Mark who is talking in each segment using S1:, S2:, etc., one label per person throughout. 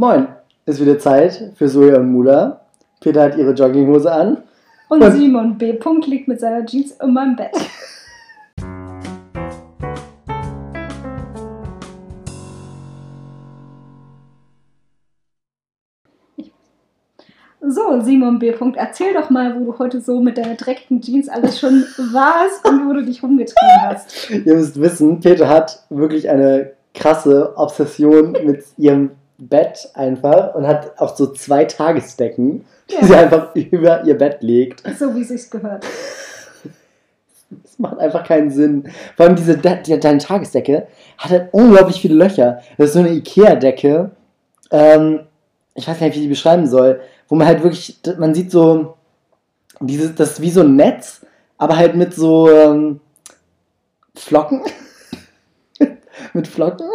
S1: Moin, ist wieder Zeit für Soja und Mula. Peter hat ihre Jogginghose an.
S2: Und, und Simon B. Punkt liegt mit seiner Jeans in meinem Bett. So, Simon B. Punkt, erzähl doch mal, wo du heute so mit deiner dreckigen Jeans alles schon warst und wo du dich rumgetrieben hast.
S1: Ihr müsst wissen, Peter hat wirklich eine krasse Obsession mit ihrem Bett einfach und hat auch so zwei Tagesdecken, ja. die sie einfach über ihr Bett legt.
S2: So wie es sich gehört.
S1: Das macht einfach keinen Sinn. Vor allem diese die, deine Tagesdecke hat halt unglaublich viele Löcher. Das ist so eine Ikea-Decke. Ähm, ich weiß gar nicht, wie ich die beschreiben soll. Wo man halt wirklich, man sieht so, dieses, das ist wie so ein Netz, aber halt mit so ähm, Flocken. mit Flocken.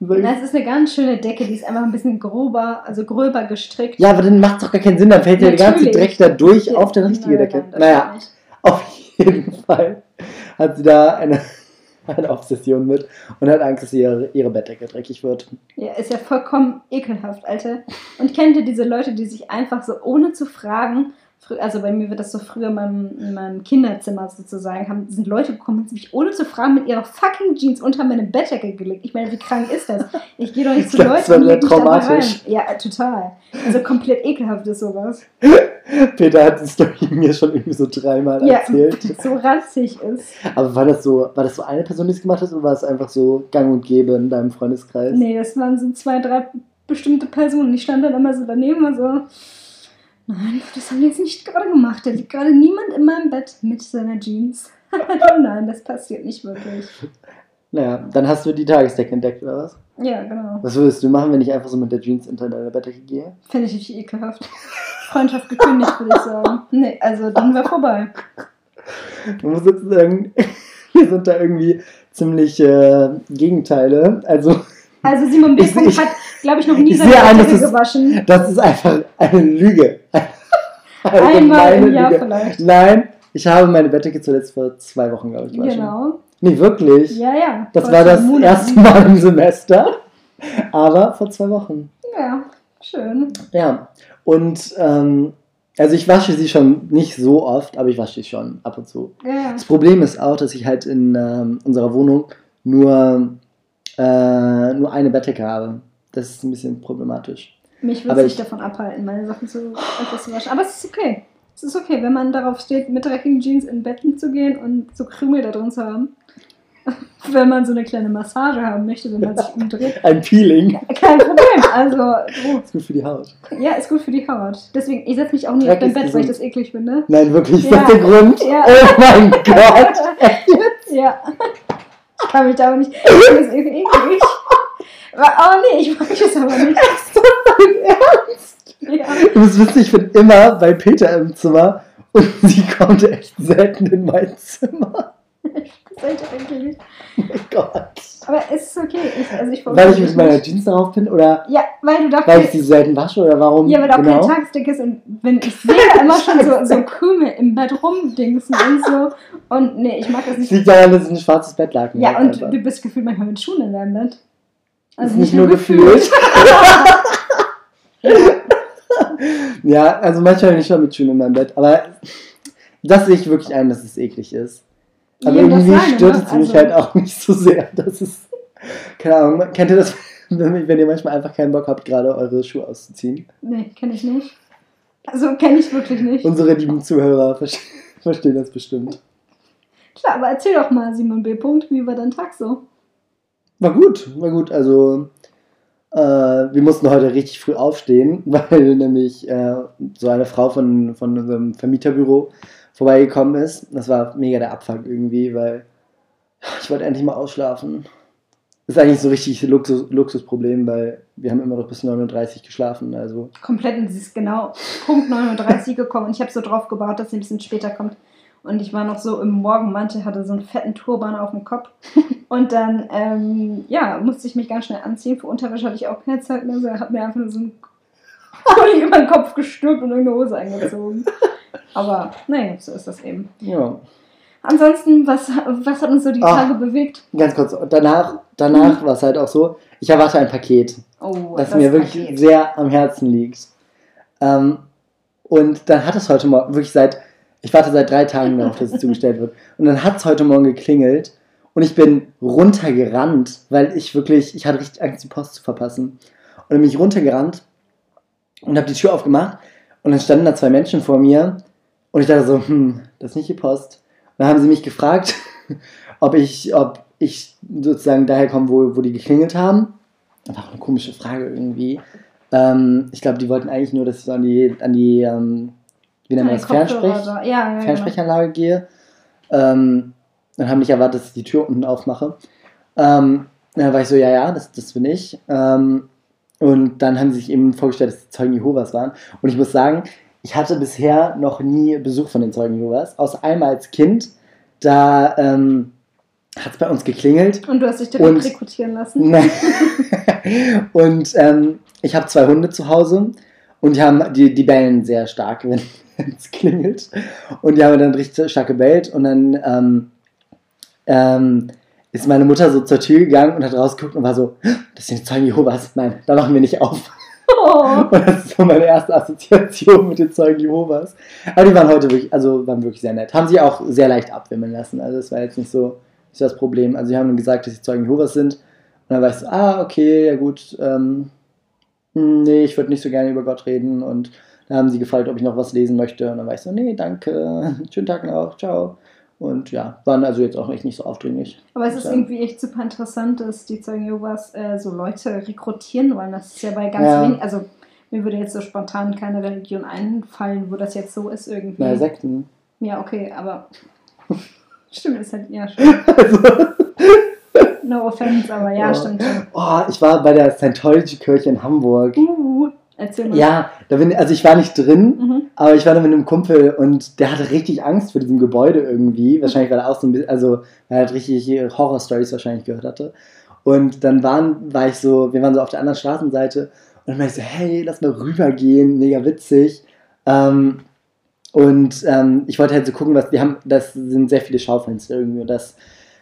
S2: Das ist eine ganz schöne Decke, die ist einfach ein bisschen grober, also gröber gestrickt.
S1: Ja, aber dann macht es doch gar keinen Sinn, dann fällt ja der ganze Dreck da durch ja, auf die richtige nein, Decke. Naja, auf jeden Fall hat sie da eine, eine Obsession mit und hat Angst, dass ihre, ihre Bettdecke dreckig wird.
S2: Ja, ist ja vollkommen ekelhaft, Alter. Und kennt ihr diese Leute, die sich einfach so ohne zu fragen also bei mir wird das so früher in meinem, in meinem Kinderzimmer sozusagen, haben, sind Leute gekommen und mich ohne zu fragen mit ihrer fucking Jeans unter meine Bettdecke gelegt. Ich meine, wie krank ist das? Ich gehe doch nicht zu Leuten und lege mich traumatisch. Ja, total. Also komplett ekelhaft ist sowas.
S1: Peter hat die Story mir schon irgendwie so dreimal ja, erzählt.
S2: so ranzig ist.
S1: Aber war das so, war das so eine Person, die es gemacht hat, oder war es einfach so gang und gäbe in deinem Freundeskreis?
S2: Nee, das waren so zwei, drei bestimmte Personen. Ich stand dann immer so daneben und so Nein, das haben wir jetzt nicht gerade gemacht. Da liegt gerade niemand in meinem Bett mit seiner Jeans. Nein, das passiert nicht wirklich.
S1: Naja, dann hast du die Tagesdecke entdeckt, oder was?
S2: Ja, genau.
S1: Was würdest du machen, wenn ich einfach so mit der Jeans unter deiner Bettdecke gehe?
S2: Fände ich richtig ekelhaft. Freundschaft gekündigt, würde ich sagen. Nee, also dann wäre vorbei.
S1: Man muss jetzt sagen, wir sind da irgendwie ziemlich äh, Gegenteile. Also,
S2: also Simon B. hat glaube ich, noch nie seine Bettdecke gewaschen.
S1: Das ist einfach eine Lüge.
S2: Einmal im Jahr Lüge. vielleicht.
S1: Nein, ich habe meine Bettdecke zuletzt vor zwei Wochen, glaube ich, gewaschen.
S2: Genau.
S1: Nee, wirklich?
S2: Ja, ja.
S1: Das war das Monaten. erste Mal im Semester, aber vor zwei Wochen.
S2: Ja, schön.
S1: Ja, und ähm, also ich wasche sie schon nicht so oft, aber ich wasche sie schon ab und zu.
S2: Ja.
S1: Das Problem ist auch, dass ich halt in ähm, unserer Wohnung nur, äh, nur eine Bettdecke habe das ist ein bisschen problematisch.
S2: Mich würde es davon abhalten, meine Sachen zu, etwas zu waschen. Aber es ist okay. Es ist okay, wenn man darauf steht, mit dreckigen Jeans in Betten zu gehen und so Krümel da drin zu haben. wenn man so eine kleine Massage haben möchte, wenn man sich umdreht.
S1: Ein Peeling.
S2: Kein Problem. Also,
S1: oh. Ist gut für die Haut.
S2: Ja, ist gut für die Haut. Deswegen, ich setze mich auch nicht auf dein Bett, gesund. weil ich das eklig finde.
S1: Nein, wirklich, ist ja. das der Grund? Ja. Oh mein Gott.
S2: ja. Ich kann mich da aber nicht. Das ist eklig. Oh nee, ich mag das aber nicht. Ist das dein
S1: Ernst? Ja. Du musst wissen, ich bin immer bei Peter im Zimmer und sie kommt echt selten in mein Zimmer.
S2: Seid eigentlich.
S1: Oh mein Gott.
S2: Aber es ist okay. Ich, also ich
S1: weil ich mit meiner Jeans darauf bin? Oder
S2: ja, weil du dafür.
S1: Weil ich sie selten wasche? Oder warum?
S2: Ja, weil da auch genau? kein Tagesdeck ist. Und wenn ich sehe immer schon so, so Krümel im Bett rumdingsen und so. Und nee, ich mag das nicht.
S1: Das liegt daran, dass es ein schwarzes Bettlaken
S2: Ja, und einfach. du bist gefühlt manchmal mit Schuhen in deinem Bett.
S1: Also nicht, nicht nur gefühlt. ja, also manchmal bin ich schon mit Schuhen in meinem Bett, aber das sehe ich wirklich ein, dass es eklig ist. Aber ja, irgendwie stört es mich also halt auch nicht so sehr. Das ist, keine Ahnung, kennt ihr das, wenn ihr manchmal einfach keinen Bock habt, gerade eure Schuhe auszuziehen?
S2: Nee, kenne ich nicht. Also kenne ich wirklich nicht.
S1: Unsere lieben Zuhörer verstehen das bestimmt.
S2: Klar, aber erzähl doch mal, Simon B. Punkt, wie war dein Tag so?
S1: War gut, war gut. Also äh, wir mussten heute richtig früh aufstehen, weil nämlich äh, so eine Frau von, von unserem Vermieterbüro vorbeigekommen ist. Das war mega der Abfuck irgendwie, weil ich wollte endlich mal ausschlafen. Das ist eigentlich so richtig Luxus, Luxusproblem, weil wir haben immer noch bis 39 geschlafen. Also.
S2: Komplett und sie ist genau Punkt 39 gekommen und ich habe so drauf gebaut, dass sie ein bisschen später kommt. Und ich war noch so im Morgenmantel, hatte so einen fetten Turban auf dem Kopf. Und dann, ähm, ja, musste ich mich ganz schnell anziehen. Für Unterwäsche hatte ich auch keine Zeit mehr. So, hat mir einfach nur so ein Pulli über den Kopf gestülpt und eine Hose eingezogen. Aber, naja, so ist das eben.
S1: Ja.
S2: Ansonsten, was, was hat uns so die Ach, Tage bewegt?
S1: Ganz kurz, danach, danach mhm. war es halt auch so, Ich erwarte ein Paket,
S2: Oh,
S1: das, mir wirklich
S2: Paket.
S1: sehr am Herzen liegt. Ähm, und dann hat es heute Morgen, wirklich seit, ich warte seit drei Tagen darauf, dass es zugestellt wird. Und dann hat es heute Morgen geklingelt und ich bin runtergerannt, weil ich wirklich, ich hatte richtig Angst, die Post zu verpassen. Und dann bin ich runtergerannt und habe die Tür aufgemacht und dann standen da zwei Menschen vor mir und ich dachte so, hm, das ist nicht die Post. Und dann haben sie mich gefragt, ob ich, ob ich sozusagen daher komme, wo, wo die geklingelt haben. Das war auch eine komische Frage irgendwie. Ähm, ich glaube, die wollten eigentlich nur, dass ich so an die, an die ähm, wie nennt man das, Fernsprech.
S2: Ja, ja, genau.
S1: Fernsprechanlage gehe. Ähm, dann haben nicht erwartet, dass ich die Tür unten aufmache. Ähm, dann war ich so, ja, ja, das, das bin ich. Ähm, und dann haben sie sich eben vorgestellt, dass die Zeugen Jehovas waren. Und ich muss sagen, ich hatte bisher noch nie Besuch von den Zeugen Jehovas, außer einmal als Kind. Da ähm, hat es bei uns geklingelt.
S2: Und du hast dich direkt
S1: Und-
S2: rekrutieren lassen.
S1: Nein. und ähm, ich habe zwei Hunde zu Hause und die, haben, die, die bellen sehr stark, wenn es klingelt. Und die haben dann richtig stark gebellt und dann ähm, ähm, ist meine Mutter so zur Tür gegangen und hat rausgeguckt und war so, das sind die Zeugen Jehovas. Nein, da machen wir nicht auf.
S2: Oh.
S1: Und das ist so meine erste Assoziation mit den Zeugen Jehovas. Aber die waren heute wirklich, also waren wirklich sehr nett. Haben sie auch sehr leicht abwimmeln lassen. Also das war jetzt nicht so, nicht das Problem. Also sie haben gesagt, dass sie Zeugen Jehovas sind. Und dann war ich so, ah, okay, ja gut, ähm, hm, nee, ich würde nicht so gerne über Gott reden. Und dann haben sie gefragt, ob ich noch was lesen möchte. Und dann war ich so, nee, danke, schönen Tag noch, ciao. Und ja, waren also jetzt auch echt nicht so aufdringlich.
S2: Aber es ist
S1: Ja.
S2: irgendwie echt super interessant, dass die Zeugen Jehovas äh, so Leute rekrutieren wollen. Das ist ja bei ganz
S1: Ja.
S2: wenig. Also mir würde jetzt so spontan keine Religion einfallen, wo das jetzt so ist irgendwie.
S1: Na, Sekten.
S2: ja, okay, aber stimmt, ist halt, ja, stimmt.
S1: Also,
S2: No offense, aber ja,
S1: Ja.
S2: stimmt schon.
S1: oh, ich war bei der Scientology-Kirche in Hamburg.
S2: Uh, erzähl mal.
S1: Ja, da bin, also ich war nicht drin,
S2: Mhm.
S1: aber ich war da mit einem Kumpel und der hatte richtig Angst vor diesem Gebäude irgendwie. Wahrscheinlich, weil er auch so ein bisschen, also weil er halt richtig Horror-Stories wahrscheinlich gehört hatte. Und dann waren, war ich so, wir waren so auf der anderen Straßenseite und dann war ich so, hey, lass mal rübergehen, mega witzig. Ähm, und ähm, ich wollte halt so gucken, was wir haben, das sind sehr viele Schaufenster irgendwie und das,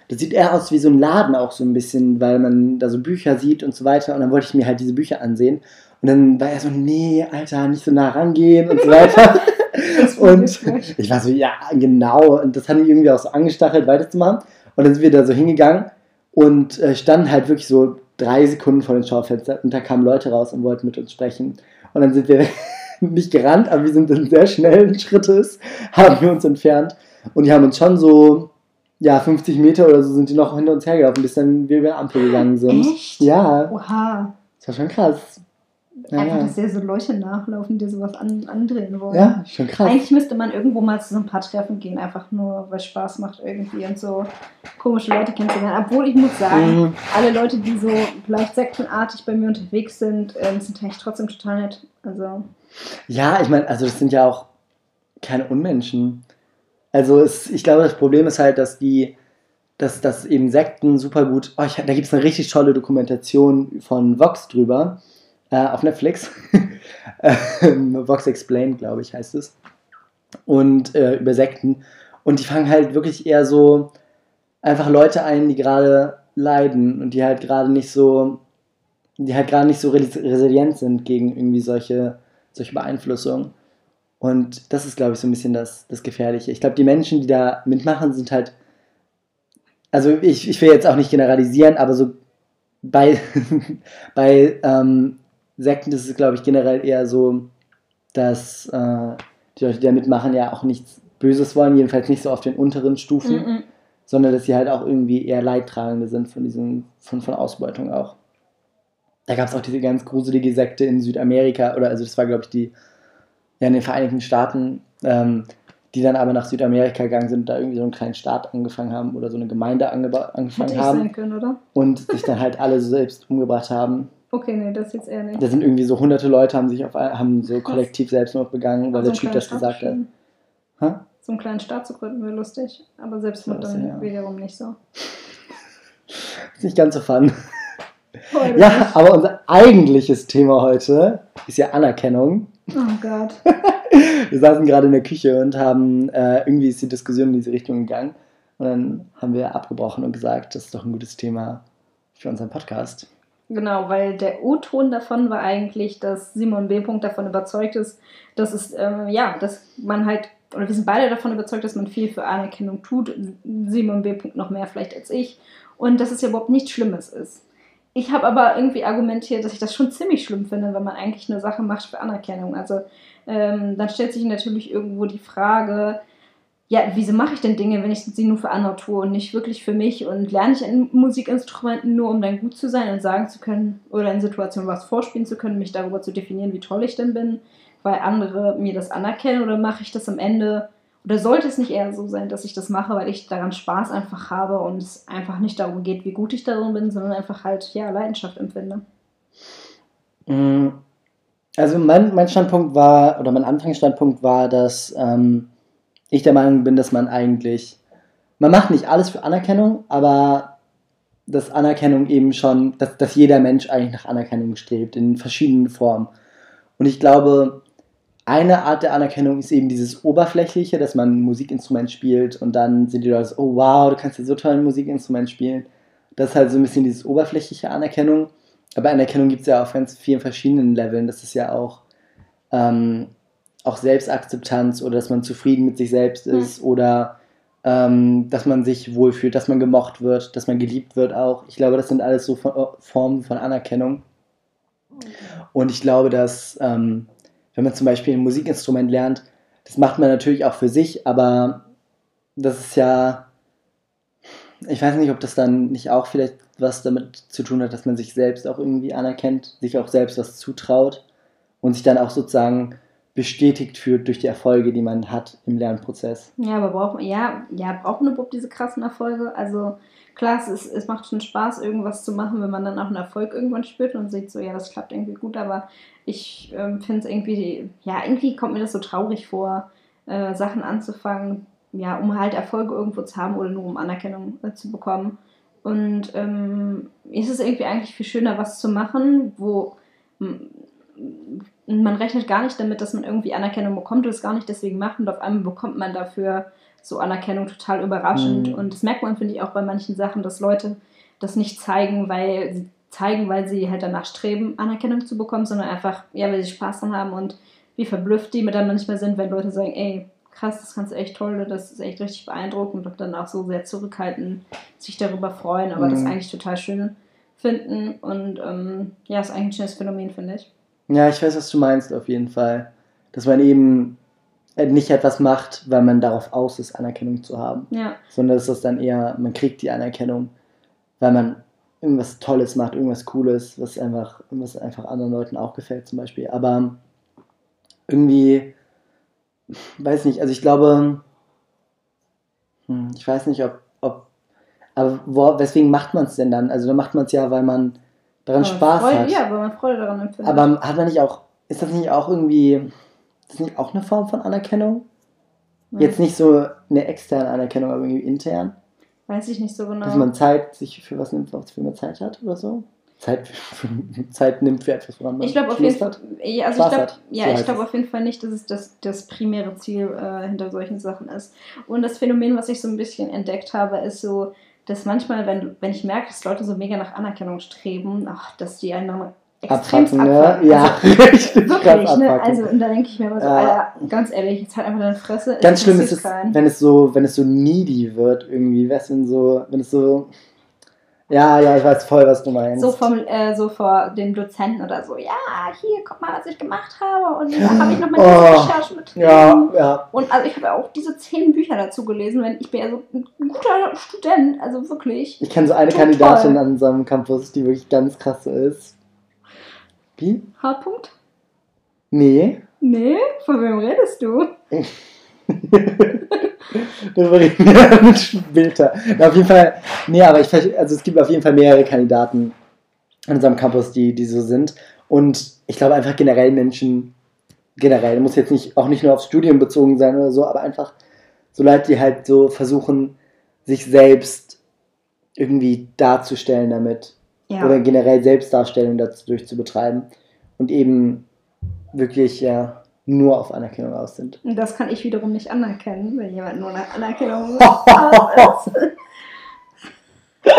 S1: das sieht eher aus wie so ein Laden auch so ein bisschen, weil man da so Bücher sieht und so weiter. Und dann wollte ich mir halt diese Bücher ansehen. Und dann war er so, nee, Alter, nicht so nah rangehen und so weiter. Und ich war so, ja, genau. Und das hat mich irgendwie auch so angestachelt, weiterzumachen. Und dann sind wir da so hingegangen und äh, standen halt wirklich so drei Sekunden vor den Schaufenstern. Und da kamen Leute raus und wollten mit uns sprechen. Und dann sind wir nicht gerannt, aber wir sind dann sehr schnellen Schrittes, haben wir uns entfernt. Und die haben uns schon so, ja, 50 Meter oder so sind die noch hinter uns hergelaufen, bis dann wir über die Ampel gegangen sind.
S2: Echt?
S1: Ja,
S2: Oha.
S1: das war schon krass. Ja,
S2: Einfach,
S1: ja.
S2: dass dir so Leute nachlaufen, die sowas an, andrehen wollen.
S1: ja schon krass.
S2: Eigentlich müsste man irgendwo mal zu so ein paar Treffen gehen, einfach nur, weil Spaß macht irgendwie und so komische Leute kennenzulernen. Obwohl ich muss sagen,
S1: Mhm.
S2: alle Leute, die so vielleicht sektenartig bei mir unterwegs sind, ähm, sind eigentlich trotzdem total nett. Also,
S1: Ja, ich meine, also das sind ja auch keine Unmenschen. Also es, ich glaube, das Problem ist halt, dass die, dass, dass eben Sekten super gut. Oh, ich, da gibt es eine richtig tolle Dokumentation von Vox drüber. Äh, auf Netflix. Ähm, Vox Explained, glaube ich, heißt es. Und äh, über Sekten. Und die fangen halt wirklich eher so einfach Leute ein, die gerade leiden und die halt gerade nicht so, die halt gerade nicht so res- resilient sind gegen irgendwie solche, solche Beeinflussungen. Und das ist, glaube ich, so ein bisschen das, das Gefährliche. Ich glaube, die Menschen, die da mitmachen, sind halt. Also, ich, ich will jetzt auch nicht generalisieren, aber so bei, bei ähm, Sekten ist es, glaube ich, generell eher so, dass äh, die Leute, die da mitmachen, ja auch nichts Böses wollen, jedenfalls nicht so auf den unteren Stufen,
S2: mm, mm.
S1: sondern dass sie halt auch irgendwie eher Leidtragende sind von diesem, von, von Ausbeutung auch. Da gab es auch diese ganz gruselige Sekte in Südamerika, oder also das war, glaube ich, die ja, in den Vereinigten Staaten, ähm, die dann aber nach Südamerika gegangen sind, da irgendwie so einen kleinen Staat angefangen haben oder so eine Gemeinde
S2: hätte
S1: angefangen haben
S2: sein können, oder?
S1: und sich dann halt alle selbst umgebracht haben.
S2: Okay, nee, das jetzt eher nicht.
S1: Da sind irgendwie so hunderte Leute, haben sich auf haben so kollektiv Selbstmord begangen, weil
S2: So
S1: der
S2: einen
S1: Typ das
S2: Staat
S1: gesagt hat. Hä?
S2: So einen kleinen Staat zu gründen wäre lustig, aber Selbstmord
S1: So,
S2: dann
S1: ja.
S2: wiederum nicht so.
S1: Ist nicht ganz so fun.
S2: Voll
S1: Ja, aber unser eigentliches Thema heute ist ja Anerkennung.
S2: Oh Gott.
S1: Wir saßen gerade in der Küche und haben, äh, irgendwie ist die Diskussion in diese Richtung gegangen. Und dann haben wir abgebrochen und gesagt, das ist doch ein gutes Thema für unseren Podcast.
S2: Genau, weil der O-Ton davon war eigentlich, dass Simon B. davon überzeugt ist, dass es, äh, ja, dass man halt, oder wir sind beide davon überzeugt, dass man viel für Anerkennung tut. Simon B. noch mehr vielleicht als ich. Und dass es ja überhaupt nichts Schlimmes ist. Ich habe aber irgendwie argumentiert, dass ich das schon ziemlich schlimm finde, wenn man eigentlich eine Sache macht für Anerkennung. Also ähm, dann stellt sich natürlich irgendwo die Frage, ja, wieso mache ich denn Dinge, wenn ich sie nur für andere tue und nicht wirklich für mich? Und lerne ich ein Musikinstrumenten nur, um dann gut zu sein und sagen zu können oder in Situationen was vorspielen zu können, mich darüber zu definieren, wie toll ich denn bin, weil andere mir das anerkennen? Oder mache ich das am Ende? Oder sollte es nicht eher so sein, dass ich das mache, weil ich daran Spaß einfach habe und es einfach nicht darum geht, wie gut ich darin bin, sondern einfach halt, ja, Leidenschaft empfinde?
S1: Mm, also mein, mein Standpunkt war, oder mein Anfangsstandpunkt war, dass ähm, ich der Meinung bin, dass man eigentlich, man macht nicht alles für Anerkennung, aber dass Anerkennung eben schon, dass, dass jeder Mensch eigentlich nach Anerkennung strebt, in verschiedenen Formen. Und ich glaube, eine Art der Anerkennung ist eben dieses Oberflächliche, dass man ein Musikinstrument spielt und dann sind die Leute so, oh wow, du kannst ja so toll ein Musikinstrument spielen. Das ist halt so ein bisschen dieses oberflächliche Anerkennung. Aber Anerkennung gibt es ja auf ganz vielen verschiedenen Leveln. Das ist ja auch ähm, auch Selbstakzeptanz oder dass man zufrieden mit sich selbst hm. ist mhm. oder ähm, dass man sich wohlfühlt, dass man gemocht wird, dass man geliebt wird auch. Ich glaube, das sind alles so Formen von Anerkennung. Und ich glaube, dass ähm, wenn man zum Beispiel ein Musikinstrument lernt, das macht man natürlich auch für sich, aber das ist ja, ich weiß nicht, ob das dann nicht auch vielleicht was damit zu tun hat, dass man sich selbst auch irgendwie anerkennt, sich auch selbst was zutraut und sich dann auch sozusagen bestätigt fühlt durch die Erfolge, die man hat im Lernprozess.
S2: Ja, aber braucht man, ja, ja, braucht man überhaupt diese krassen Erfolge? Also klar, es, ist, es macht schon Spaß, irgendwas zu machen, wenn man dann auch einen Erfolg irgendwann spürt und sieht so, ja, das klappt irgendwie gut, aber ich ähm, finde es irgendwie, ja, irgendwie kommt mir das so traurig vor, äh, Sachen anzufangen, ja, um halt Erfolge irgendwo zu haben oder nur um Anerkennung äh, zu bekommen. Und ähm, ist es irgendwie eigentlich viel schöner, was zu machen, wo man rechnet gar nicht damit, dass man irgendwie Anerkennung bekommt und es gar nicht deswegen macht und auf einmal bekommt man dafür so Anerkennung total überraschend. Mhm. Und das merkt man, finde ich, auch bei manchen Sachen, dass Leute das nicht zeigen, weil sie zeigen, weil sie halt danach streben, Anerkennung zu bekommen, sondern einfach, ja, weil sie Spaß dran haben und wie verblüfft die mit dann manchmal sind, wenn Leute sagen, ey, krass, das kannst du echt toll, das ist echt richtig beeindruckend und dann auch so sehr zurückhalten, sich darüber freuen, aber mhm. das eigentlich total schön finden und ähm, ja, ist eigentlich ein schönes Phänomen, finde ich.
S1: Ja, ich weiß, was du meinst, auf jeden Fall. Dass man eben nicht etwas macht, weil man darauf aus ist, Anerkennung zu haben. Ja. Sondern dass das dann eher, man kriegt die Anerkennung, weil man irgendwas Tolles macht, irgendwas Cooles, was einfach, was einfach anderen Leuten auch gefällt, zum Beispiel. Aber irgendwie, weiß nicht, also ich glaube, hm, ich weiß nicht, ob, ob aber wo, weswegen macht man es denn dann? Also dann macht man es ja, weil man daran aber Spaß
S2: Freude,
S1: hat.
S2: Ja, weil man Freude daran empfindet.
S1: Aber hat man nicht auch, ist das nicht auch irgendwie, ist das nicht auch eine Form von Anerkennung? Ja. Jetzt nicht so eine externe Anerkennung, aber irgendwie intern?
S2: Weiß ich nicht so genau.
S1: Dass man Zeit sich für was nimmt, was für man Zeit hat oder so? Zeit, Zeit nimmt für etwas, woran man
S2: ich glaube auf jeden Fall, ja, also ich glaube, ja, ich glaube auf jeden Fall nicht, dass es das, das primäre Ziel äh, hinter solchen Sachen ist. Und das Phänomen, was ich so ein bisschen entdeckt habe, ist so, dass manchmal, wenn, wenn ich merke, dass Leute so mega nach Anerkennung streben, ach, dass die einen extrem abfacken. Ne? Ja, also, richtig. Wirklich, ne? Also, und da denke ich mir immer so, ja. Alter, ganz ehrlich, jetzt halt einfach deine Fresse.
S1: Ganz schlimm ist es, wenn es so, wenn es so needy wird, irgendwie, weißt du, so, wenn es so ja, ja, ich weiß voll, was du meinst.
S2: So, vom, äh, so vor dem Dozenten oder so, ja, hier, guck mal, was ich gemacht habe. Und da habe ich noch meine oh, Recherche mit drin. Ja, ja. Und also ich habe auch diese zehn Bücher dazu gelesen, wenn ich bin ja so ein guter Student, also wirklich.
S1: Ich kenne so eine Kandidatin toll. an unserem Campus, die wirklich ganz krass ist. Wie?
S2: H-Punkt?
S1: Nee.
S2: Nee? Von wem redest du?
S1: Reden wir mit Bilder. auf jeden Fall, nee, aber ich also es gibt auf jeden Fall mehrere Kandidaten an unserem Campus, die, die so sind. Und ich glaube einfach generell Menschen, generell, muss jetzt nicht, auch nicht nur aufs Studium bezogen sein oder so, aber einfach so Leute, die halt so versuchen, sich selbst irgendwie darzustellen damit. Ja. Oder generell Selbstdarstellung dadurch zu betreiben. Und eben wirklich, ja, nur auf Anerkennung aus sind.
S2: Und das kann ich wiederum nicht anerkennen, wenn jemand nur nach Anerkennung aus ist.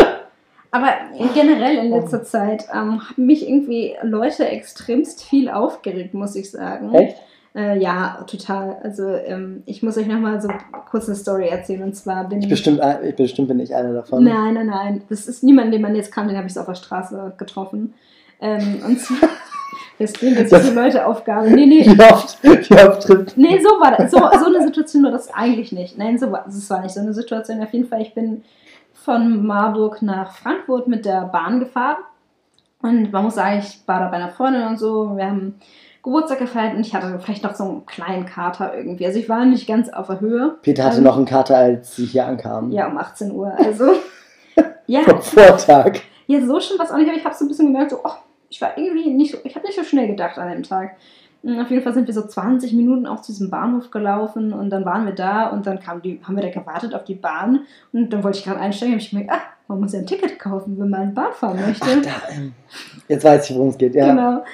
S2: Aber generell in letzter Zeit ähm, haben mich irgendwie Leute extremst viel aufgeregt, muss ich sagen.
S1: Echt?
S2: Äh, ja, total. Also ähm, ich muss euch nochmal so kurz eine Story erzählen. Und zwar bin
S1: Ich bestimmt, ich bestimmt bin ich einer davon.
S2: Nein, nein, nein. Das ist niemand, den man jetzt kann, den habe ich so auf der Straße getroffen. Ähm, und zwar, das klingt jetzt wie Leute Aufgabe. Nee, nee.
S1: Wie oft, wie oft trifft
S2: Nee, so war das. So, so eine Situation war das eigentlich nicht. Nein, so war, das war nicht so eine Situation. Auf jeden Fall, ich bin von Marburg nach Frankfurt mit der Bahn gefahren. Und man muss sagen, ich war da bei einer Freundin und so. Wir haben Geburtstag gefeiert und ich hatte vielleicht noch so einen kleinen Kater irgendwie. Also ich war nicht ganz auf der Höhe.
S1: Peter hatte
S2: Ähm,
S1: noch einen Kater, als sie hier ankam.
S2: Ja, um 18 Uhr. Also. ja,
S1: Vom Vortag.
S2: ja, so schon was auch nicht, aber ich habe so ein bisschen gemerkt, so, oh, ich war irgendwie nicht so, ich habe nicht so schnell gedacht an dem Tag. Und Auf jeden Fall sind wir so 20 Minuten auch zu diesem Bahnhof gelaufen und dann waren wir da und dann kam die, haben wir da gewartet auf die Bahn und dann wollte ich gerade einsteigen und ich gemerkt, ah, man muss ja ein Ticket kaufen, wenn man Bahn fahren möchte.
S1: Ach, da, ähm, jetzt weiß ich, worum es geht, ja.
S2: Genau.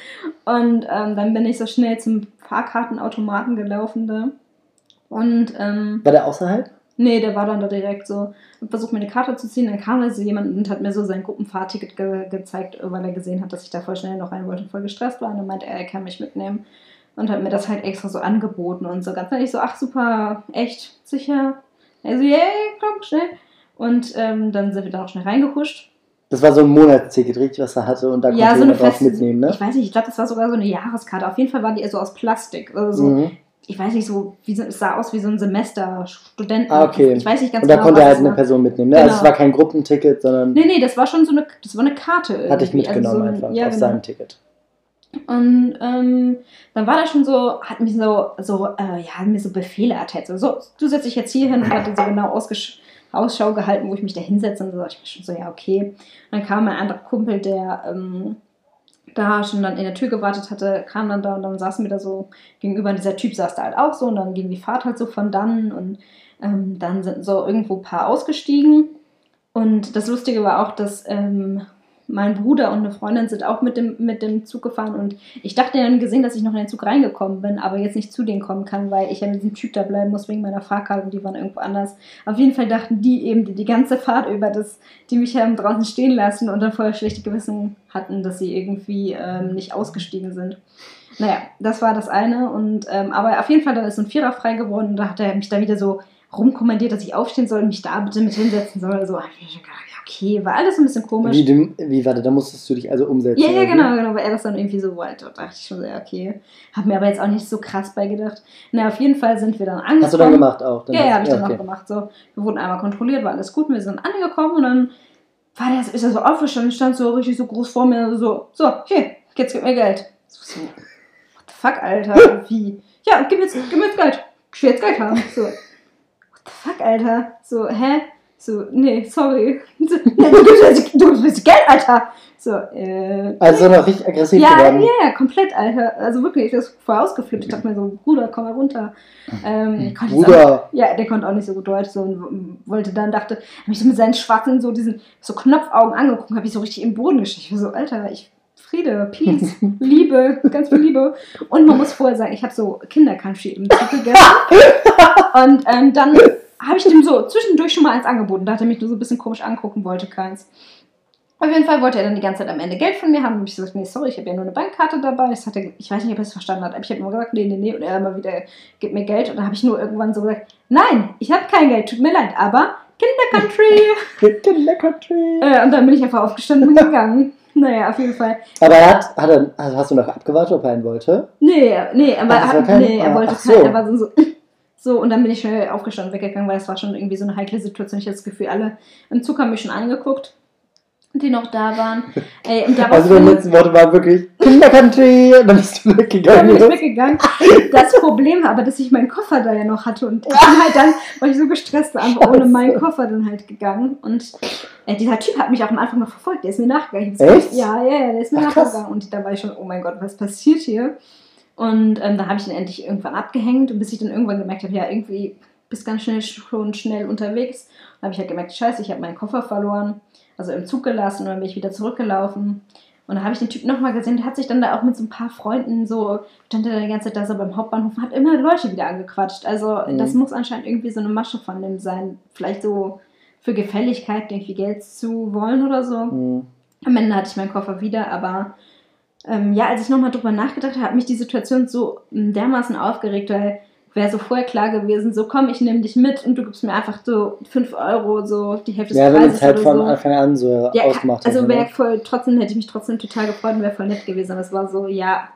S2: Und ähm, dann bin ich so schnell zum Fahrkartenautomaten gelaufen da. Und ähm,
S1: War der außerhalb?
S2: Nee, der war dann da direkt so, hab versucht mir eine Karte zu ziehen, dann kam da so jemand und hat mir so sein Gruppenfahrticket ge gezeigt, weil er gesehen hat, dass ich da voll schnell noch rein wollte und voll gestresst war. Und dann meinte er, er kann mich mitnehmen und hat mir das halt extra so angeboten und so ganz ehrlich so, ach super, echt, sicher. Also, yeah, komm, schnell. Und ähm, dann sind wir da auch schnell reingehuscht.
S1: Das war so ein Monatsticket, richtig, was er hatte und da konnte
S2: Ja, so
S1: jemand drauf mitnehmen, ne?
S2: ich weiß nicht, ich glaube, das war sogar so eine Jahreskarte. Auf jeden Fall war die so aus Plastik. Also so,
S1: Mhm.
S2: Ich weiß nicht, so, wie es sah aus wie so ein Semester Studenten.
S1: Ah, okay.
S2: Ich weiß nicht ganz
S1: Und da
S2: genau,
S1: konnte
S2: was
S1: halt eine
S2: war.
S1: Person mitnehmen, ne? Also
S2: Genau.
S1: es war kein Gruppenticket, sondern
S2: Nee, nee, das war schon so eine, das war eine Karte irgendwie.
S1: hatte ich mitgenommen
S2: Also so ein-
S1: einfach
S2: ja,
S1: auf
S2: genau.
S1: seinem Ticket.
S2: Und ähm, dann war da schon so, hat mich so, so äh, ja, hat mir so Befehle erteilt. So, so, du setzt dich jetzt hier hin und hat so genau ausgesch Ausschau gehalten, wo ich mich da hinsetze. Und so dachte ich mir schon so, ja, okay. Und dann kam mein anderer Kumpel, der ähm, da schon dann in der Tür gewartet hatte, kam dann da und dann saßen wir da so gegenüber. Und dieser Typ saß da halt auch so und dann ging die Fahrt halt so von dann und ähm, dann sind so irgendwo ein paar ausgestiegen. Und das Lustige war auch, dass ähm, mein Bruder und eine Freundin sind auch mit dem, mit dem Zug gefahren und ich dachte dann gesehen, dass ich noch in den Zug reingekommen bin, aber jetzt nicht zu denen kommen kann, weil ich ja mit diesem Typ da bleiben muss wegen meiner Fahrkarte und die waren irgendwo anders. Auf jeden Fall dachten die eben die, die ganze Fahrt über, dass die mich haben draußen stehen lassen und dann vorher schlechte Gewissen hatten, dass sie irgendwie ähm, nicht ausgestiegen sind. Naja, das war das eine und ähm, aber auf jeden Fall dann ist ein Vierer frei geworden und da hat er mich da wieder so rumkommandiert, dass ich aufstehen soll und mich da bitte mit hinsetzen soll. So, hab ich mir schon gedacht, ja, okay, war alles ein bisschen komisch.
S1: Wie, dem, wie warte, da musstest du dich also umsetzen.
S2: Ja, ja, genau, genau, weil er das dann irgendwie so wollte. Da dachte ich schon so, ja, okay. Hab mir aber jetzt auch nicht so krass beigedacht. Na, auf jeden Fall sind wir dann angekommen.
S1: Hast du dann gemacht auch? Dann
S2: Ja, ja, habe ich dann
S1: okay.
S2: auch gemacht. So, wir wurden einmal kontrolliert, war alles gut, wir sind angekommen und dann war der, ist er so aufgestanden, stand so richtig so groß vor mir, so, so, hier, jetzt gib mir Geld. So, what the fuck, Alter, wie? Ja, gib mir jetzt, gib mir jetzt Geld. Ich will jetzt Geld haben. So, fuck, Alter? So, hä? So, nee, sorry. So, nee, du, gibst jetzt, du gibst Geld, Alter. So, äh,
S1: Also noch richtig aggressiv
S2: ja,
S1: geworden.
S2: ja, ja, komplett, Alter. Also wirklich, das ist voll ausgeflippt. Ich dachte mir so, Bruder, komm mal runter. Ähm, ich jetzt Auch,
S1: Bruder,
S2: ja, der konnte auch nicht so gut Deutsch so und wollte dann, dachte, hab mich so mit seinen schwarzen, so diesen, so Knopfaugen angeguckt, habe ich so richtig im Boden geschickt. Ich war so, Alter, ich, Friede, Peace, Liebe, ganz viel Liebe. Und man muss vorher sagen, ich habe so Kinder-Country im Zug gegessen. Und ähm, dann habe ich dem so zwischendurch schon mal eins angeboten. Da hat er mich nur so ein bisschen komisch angucken, wollte keins. Auf jeden Fall wollte er dann die ganze Zeit am Ende Geld von mir haben. Und ich gesagt, nee, sorry, ich habe ja nur eine Bankkarte dabei. Das hat er, ich weiß nicht, ob er es verstanden hat, aber ich habe immer gesagt, nee, nee, nee. Und er immer wieder, gib mir Geld. Und dann habe ich nur irgendwann so gesagt, nein, ich habe kein Geld, tut mir leid, aber Kinder-Country.
S1: Kinder Country.
S2: äh, und dann bin ich einfach aufgestanden und gegangen. Naja, auf jeden Fall.
S1: Aber er hat, hat er, also hast du noch abgewartet, ob er einen wollte?
S2: Nee, nee, aber er, hat,
S1: kein-
S2: nee, er
S1: ah,
S2: wollte
S1: ach so.
S2: keinen, er war so, so, so, und dann bin ich schnell aufgestanden und weggegangen, weil es war schon irgendwie so eine heikle Situation. Ich hatte das Gefühl, alle im Zug haben mich schon angeguckt, die noch da waren. Ey, und
S1: Also deine letzten Worte waren wirklich Kinder Country. Und dann bist du
S2: dann
S1: weggegangen.
S2: bin ich weggegangen. Das Problem war aber, dass ich meinen Koffer da ja noch hatte und ich bin halt dann, weil ich so gestresst war, einfach ohne meinen Koffer dann halt gegangen. Und äh, dieser Typ hat mich auch am Anfang noch verfolgt, der ist mir nachgegangen.
S1: Echt?
S2: Ja, ja, ja, der ist mir
S1: Ach,
S2: nachgegangen. Und da war ich schon, oh mein Gott, was passiert hier? Und ähm, da habe ich ihn endlich irgendwann abgehängt und bis ich dann irgendwann gemerkt habe, ja, irgendwie bist ganz schnell schon schnell unterwegs. Dann habe ich halt gemerkt, scheiße, ich habe meinen Koffer verloren, also im Zug gelassen und dann bin ich wieder zurückgelaufen. Und dann habe ich den Typ nochmal gesehen, der hat sich dann da auch mit so ein paar Freunden so, stand er die ganze Zeit da so beim Hauptbahnhof hat immer Leute wieder angequatscht. Also
S1: Mhm.
S2: das muss anscheinend irgendwie so eine Masche von dem sein. Vielleicht so für Gefälligkeit irgendwie Geld zu wollen oder so.
S1: Mhm.
S2: Am Ende hatte ich meinen Koffer wieder, aber ähm, ja, als ich nochmal drüber nachgedacht habe, hat mich die Situation so ähm, dermaßen aufgeregt, weil wäre so vorher klar gewesen, so komm, ich nehme dich mit und du gibst mir einfach so 5 Euro, so die Hälfte des
S1: Ja, wenn
S2: Preises
S1: es halt von
S2: so.
S1: Anfang an so
S2: Ja,
S1: ausgemacht
S2: also
S1: hätte,
S2: wäre
S1: ne?
S2: voll, trotzdem hätte ich mich trotzdem total gefreut und wäre voll nett gewesen. Aber es war so, ja,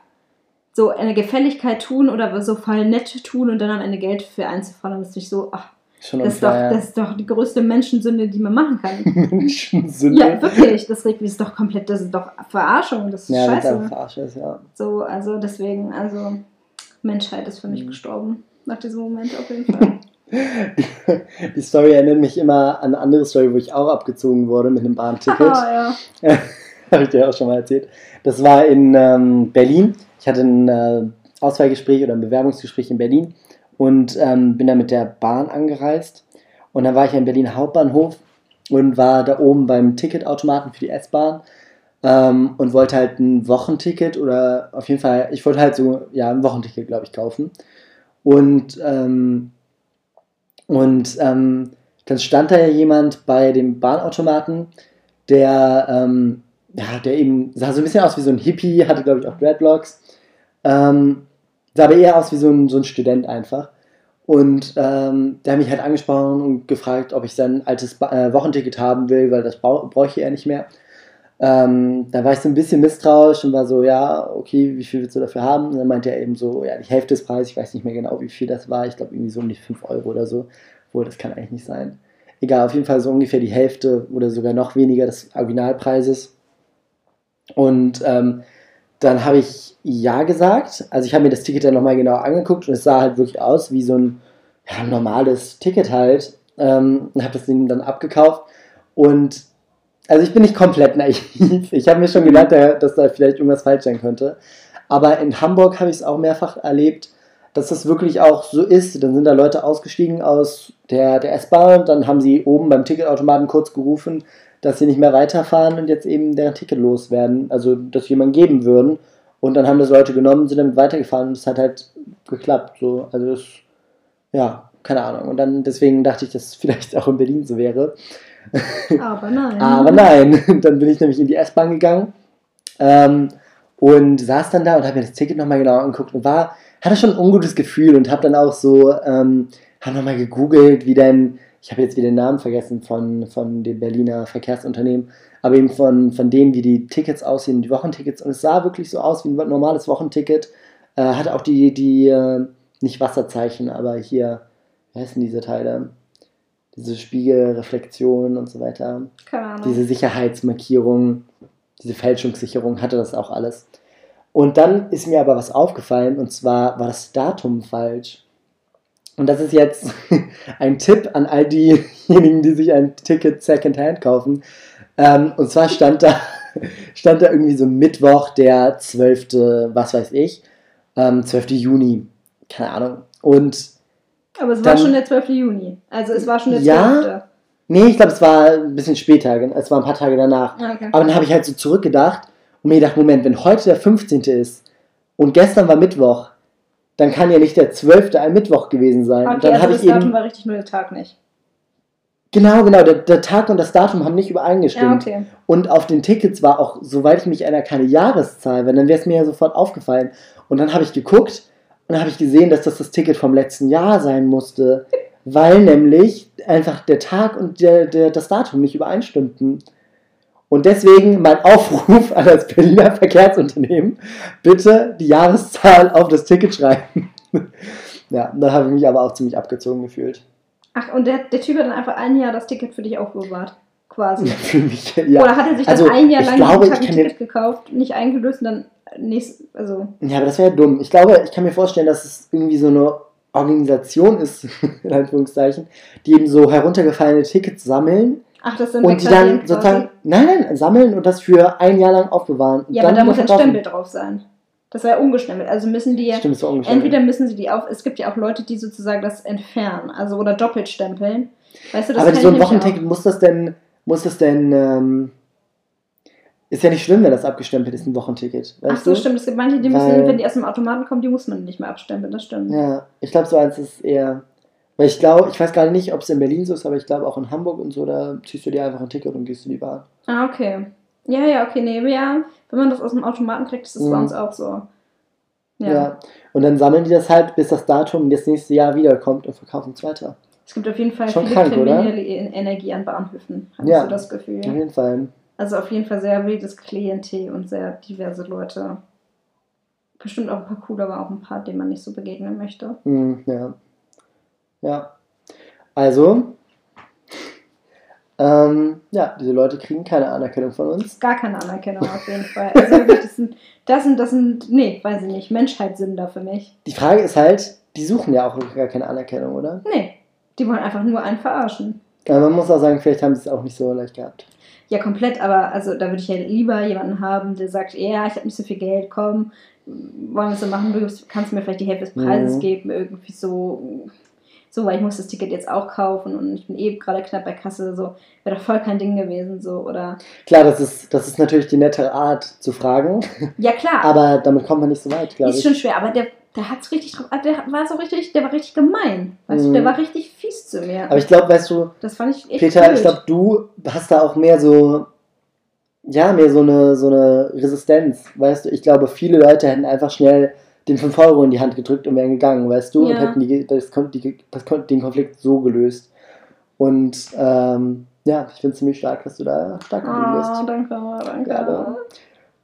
S2: so eine Gefälligkeit tun oder so voll nett tun und dann am Ende Geld für einzufordern, das ist nicht so, ach,
S1: Schon
S2: das ist, doch, das ist doch die größte Menschensünde, die man machen kann.
S1: Menschensünde.
S2: ja, wirklich, das regt mich das ist doch komplett, das ist doch Verarschung, das ist
S1: Ja, das ist
S2: scheiße.
S1: Verarsche ist, ja.
S2: So, also deswegen, also Menschheit ist für mich
S1: Mhm.
S2: gestorben. Nach diesem Moment auf jeden Fall.
S1: Die Story erinnert mich immer an eine andere Story, wo ich auch abgezogen wurde mit einem Bahnticket.
S2: Ah, ja.
S1: Habe ich dir auch schon mal erzählt. Das war in ähm, Berlin. Ich hatte ein äh, Auswahlgespräch oder ein Bewerbungsgespräch in Berlin und ähm, bin dann mit der Bahn angereist. Und dann war ich in Berlin Hauptbahnhof und war da oben beim Ticketautomaten für die S-Bahn ähm, und wollte halt ein Wochenticket oder auf jeden Fall, ich wollte halt so, ja, ein Wochenticket, glaube ich, kaufen. Und, ähm, und ähm, dann stand da ja jemand bei dem Bahnautomaten, der, ähm, ja, der eben sah so ein bisschen aus wie so ein Hippie, hatte, glaube ich, auch Dreadlocks. Ähm, sah aber eher aus wie so ein, so ein Student einfach. Und ähm, der hat mich halt angesprochen und gefragt, ob ich sein altes ba äh, Wochenticket haben will, weil das bräuchte er nicht mehr. Ähm, da war ich so ein bisschen misstrauisch und war so, ja, okay, wie viel willst du dafür haben? Und dann meinte er eben so, ja, die Hälfte des Preises, ich weiß nicht mehr genau, wie viel das war. Ich glaube, irgendwie so um die 5 Euro oder so. Obwohl, das kann eigentlich nicht sein. Egal, auf jeden Fall so ungefähr die Hälfte oder sogar noch weniger des Originalpreises. Und ähm, dann habe ich ja gesagt. Also ich habe mir das Ticket dann nochmal genau angeguckt und es sah halt wirklich aus wie so ein ja, normales Ticket halt. Ähm, und habe das Ding dann abgekauft. Und also ich bin nicht komplett naiv. Ich habe mir schon gedacht, da- dass da vielleicht irgendwas falsch sein könnte. Aber in Hamburg habe ich es auch mehrfach erlebt, dass das wirklich auch so ist. Dann sind da Leute ausgestiegen aus der, der S-Bahn, dann haben sie oben beim Ticketautomaten kurz gerufen, dass sie nicht mehr weiterfahren und jetzt eben deren Ticket loswerden. Also, dass sie jemand geben würden. Und dann haben das Leute genommen, sind damit weitergefahren und es hat halt geklappt. So. Also, das, ja, keine Ahnung. Und dann deswegen dachte ich, dass es vielleicht auch in Berlin so wäre.
S2: Aber nein.
S1: Aber nein, dann bin ich nämlich in die S-Bahn gegangen ähm, und saß dann da und habe mir das Ticket nochmal genau angeguckt und war, hatte schon ein ungutes Gefühl und habe dann auch so, ähm, habe nochmal gegoogelt, wie denn, ich habe jetzt wieder den Namen vergessen von, von dem Berliner Verkehrsunternehmen, aber eben von, von denen, wie die Tickets aussehen, die Wochentickets und es sah wirklich so aus wie ein normales Wochenticket, äh, hatte auch die, die, äh, nicht Wasserzeichen, aber hier, wie heißen diese Teile? Diese Spiegelreflexion und so weiter
S2: Keine Ahnung.
S1: diese Sicherheitsmarkierung, diese Fälschungssicherung hatte das auch alles. Und dann ist mir aber was aufgefallen und zwar war das Datum falsch. Und das ist jetzt ein Tipp an all diejenigen, die sich ein Ticket Secondhand kaufen. Ähm, und zwar stand da, stand da irgendwie so Mittwoch, der 12., was weiß ich, ähm, 12. Juni, keine Ahnung. Und
S2: Aber es war
S1: dann-
S2: schon der 12. Juni. Also es war schon der
S1: Ja.
S2: 12.
S1: nee, ich glaube, es war ein bisschen später, es war ein paar Tage danach.
S2: Ah, Okay.
S1: Aber dann habe ich halt so zurückgedacht und mir gedacht, Moment, wenn heute der 15. ist und gestern war Mittwoch, dann kann ja nicht der 12. ein Mittwoch gewesen sein. und
S2: Okay,
S1: dann
S2: also das
S1: ich
S2: Datum
S1: eben.
S2: war richtig, nur der Tag nicht.
S1: Genau, genau, der, der Tag und das Datum haben nicht übereingestimmt.
S2: Ja, okay.
S1: Und auf den Tickets war auch, soweit ich mich erinnere, keine Jahreszahl, weil dann wäre es mir ja sofort aufgefallen. Und dann habe ich geguckt und dann habe ich gesehen, dass das das Ticket vom letzten Jahr sein musste, weil nämlich einfach der Tag und der, der, das Datum nicht übereinstimmten. Und deswegen mein Aufruf an das Berliner Verkehrsunternehmen, bitte die Jahreszahl auf das Ticket schreiben. ja, da habe ich mich aber auch ziemlich abgezogen gefühlt.
S2: Ach, und der, der Typ hat dann einfach ein Jahr das Ticket für dich aufbewahrt. Quasi.
S1: Für mich, ja.
S2: Oder hat er sich
S1: Also,
S2: dann ein Jahr lang
S1: glaube, ich
S2: ein Ticket gekauft, nicht eingelöst und dann nächst, also
S1: Ja, aber das wäre ja dumm. Ich glaube, ich kann mir vorstellen, dass es irgendwie so eine Organisation ist, in Anführungszeichen, die eben so heruntergefallene Tickets sammeln
S2: ach, das sind
S1: und die dann sozusagen, nein, nein, sammeln und das für ein Jahr lang aufbewahren.
S2: Ja, aber da
S1: dann
S2: muss ein. Stempel drauf sein. Das war ja ungestempelt. Also müssen die ja,
S1: Stimmt, ist ungefähr.
S2: entweder müssen sie die auf, es gibt ja auch Leute, die sozusagen das entfernen, also oder doppelt stempeln. Weißt du, das
S1: aber so ein Wochenticket, muss das denn, muss das denn, ähm, ist ja nicht schlimm, wenn das abgestempelt ist, ein Wochenticket.
S2: Ach so,
S1: du?
S2: stimmt. Es gibt manche, die
S1: Weil-
S2: müssen, wenn die aus dem Automaten kommen, die muss man nicht mehr abstempeln, das stimmt.
S1: Ja, ich glaube, so eins ist eher Weil ich glaube, ich weiß gerade nicht, ob es in Berlin so ist, aber ich glaube auch in Hamburg und so, da ziehst du dir einfach ein Ticket und gehst in die Bahn.
S2: Ah, okay. Ja, ja, okay, nee, ja, wenn man das aus dem Automaten kriegt, ist das
S1: Mhm.
S2: bei uns auch so.
S1: Ja.
S2: Ja.
S1: Und dann sammeln die das halt, bis das Datum das nächste Jahr wiederkommt und verkaufen es weiter.
S2: Es gibt auf jeden Fall
S1: Schon
S2: viele
S1: krank,
S2: kriminelle Energie an Bahnhöfen, habe
S1: Ja.
S2: ich so das Gefühl.
S1: Auf jeden Fall.
S2: Also auf jeden Fall sehr wildes Klientel und sehr diverse Leute. Bestimmt auch ein paar coole, aber auch ein paar, denen man nicht so begegnen möchte.
S1: Mhm, ja. Ja. Also, ähm, ja, diese Leute kriegen keine Anerkennung von uns.
S2: Gar keine Anerkennung auf jeden Fall. Also wirklich, das sind, das sind, das sind, nee, weiß ich nicht, Menschheitssünder für mich.
S1: Die Frage ist halt, die suchen ja auch gar keine Anerkennung, oder?
S2: Nee, die wollen einfach nur einen verarschen.
S1: Aber man muss auch sagen, vielleicht haben sie es auch nicht so leicht gehabt.
S2: Ja, komplett, aber also da würde ich ja lieber jemanden haben, der sagt, ja, ich habe nicht so viel Geld, komm, wollen wir es so machen, du kannst mir vielleicht die Hälfte des Preises
S1: Mhm.
S2: geben, irgendwie so, so, weil ich muss das Ticket jetzt auch kaufen und ich bin eh gerade knapp bei Kasse, so, wäre doch voll kein Ding gewesen, so, oder,
S1: Klar, das ist, das ist natürlich die nettere Art zu fragen,
S2: ja klar,
S1: aber damit kommt man nicht so weit, glaube
S2: ist
S1: ich.
S2: schon schwer, aber der, der hat's richtig drauf, der war so richtig, der war richtig gemein, weißt du,
S1: Mhm.
S2: der war richtig fies zu mir.
S1: Aber ich glaube, weißt du,
S2: das fand ich echt
S1: Peter,
S2: blöd.
S1: ich glaube, du hast da auch mehr so, ja, mehr so eine, so eine Resistenz, weißt du. Ich glaube, viele Leute hätten einfach schnell den 5 Euro in die Hand gedrückt und wären gegangen, weißt du, und
S2: Ja.
S1: hätten die, das, die, das, den Konflikt so gelöst. Und ähm, ja, ich finde es ziemlich stark, dass du da stark geblieben
S2: Ah,
S1: bist.
S2: danke, danke.
S1: Gerne.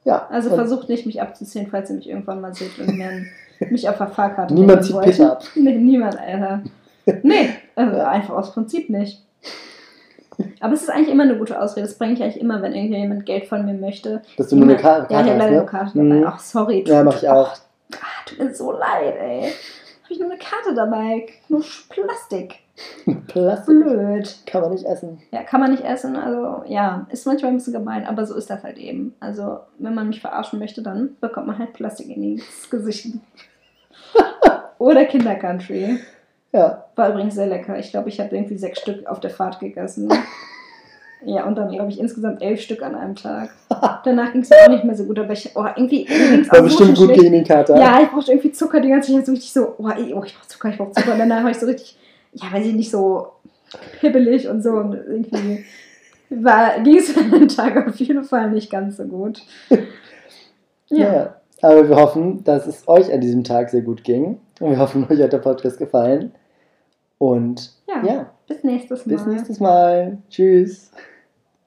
S1: Ja,
S2: Also
S1: und
S2: versucht nicht, mich abzuziehen, falls ihr mich irgendwann mal seht und mich auf der Fahrkarte
S1: Niemand zieht
S2: wollt.
S1: Peter ab.
S2: Nee, niemand, Alter. Nee, also einfach aus Prinzip nicht. Aber es ist eigentlich immer eine gute Ausrede. Das bringe ich eigentlich immer, wenn irgendjemand Geld von mir möchte.
S1: dass du nur eine Karte
S2: Ja, ich habe
S1: hast,
S2: leider
S1: ne?
S2: eine Karte
S1: Mhm.
S2: dabei. Ach, sorry.
S1: Ja, mach ich auch.
S2: Ah, tut mir so leid, ey. Habe ich nur eine Karte dabei. Nur Plastik.
S1: Plastik
S2: Blöd.
S1: kann man nicht essen.
S2: Ja, kann man nicht essen. Also, ja, ist manchmal ein bisschen gemein, aber so ist das halt eben. Also, wenn man mich verarschen möchte, dann bekommt man halt Plastik in das Gesicht. Oder Kindercountry.
S1: Ja,
S2: War übrigens sehr lecker. Ich glaube, ich habe irgendwie sechs Stück auf der Fahrt gegessen. Ja, und dann glaube ich insgesamt elf Stück an einem Tag. Danach ging es mir auch nicht mehr so gut, aber ich, oh, irgendwie, ging's
S1: war
S2: auch
S1: bestimmt gut
S2: schlecht.
S1: gegen den Kater.
S2: Ja, ich brauchte irgendwie Zucker die ganze Zeit. So richtig so, oh, ey, oh ich brauche Zucker, ich brauche Zucker. Und danach war ich so richtig, ja, weiß ich nicht, so hibbelig und so. Und irgendwie war, ging es an dem Tag auf jeden Fall nicht ganz so gut.
S1: Ja.
S2: Ja.
S1: aber wir hoffen, dass es euch an diesem Tag sehr gut ging. Und wir hoffen, euch hat der Podcast gefallen. Und
S2: Ja.
S1: ja,
S2: Bis nächstes Mal.
S1: bis nächstes Mal. Tschüss.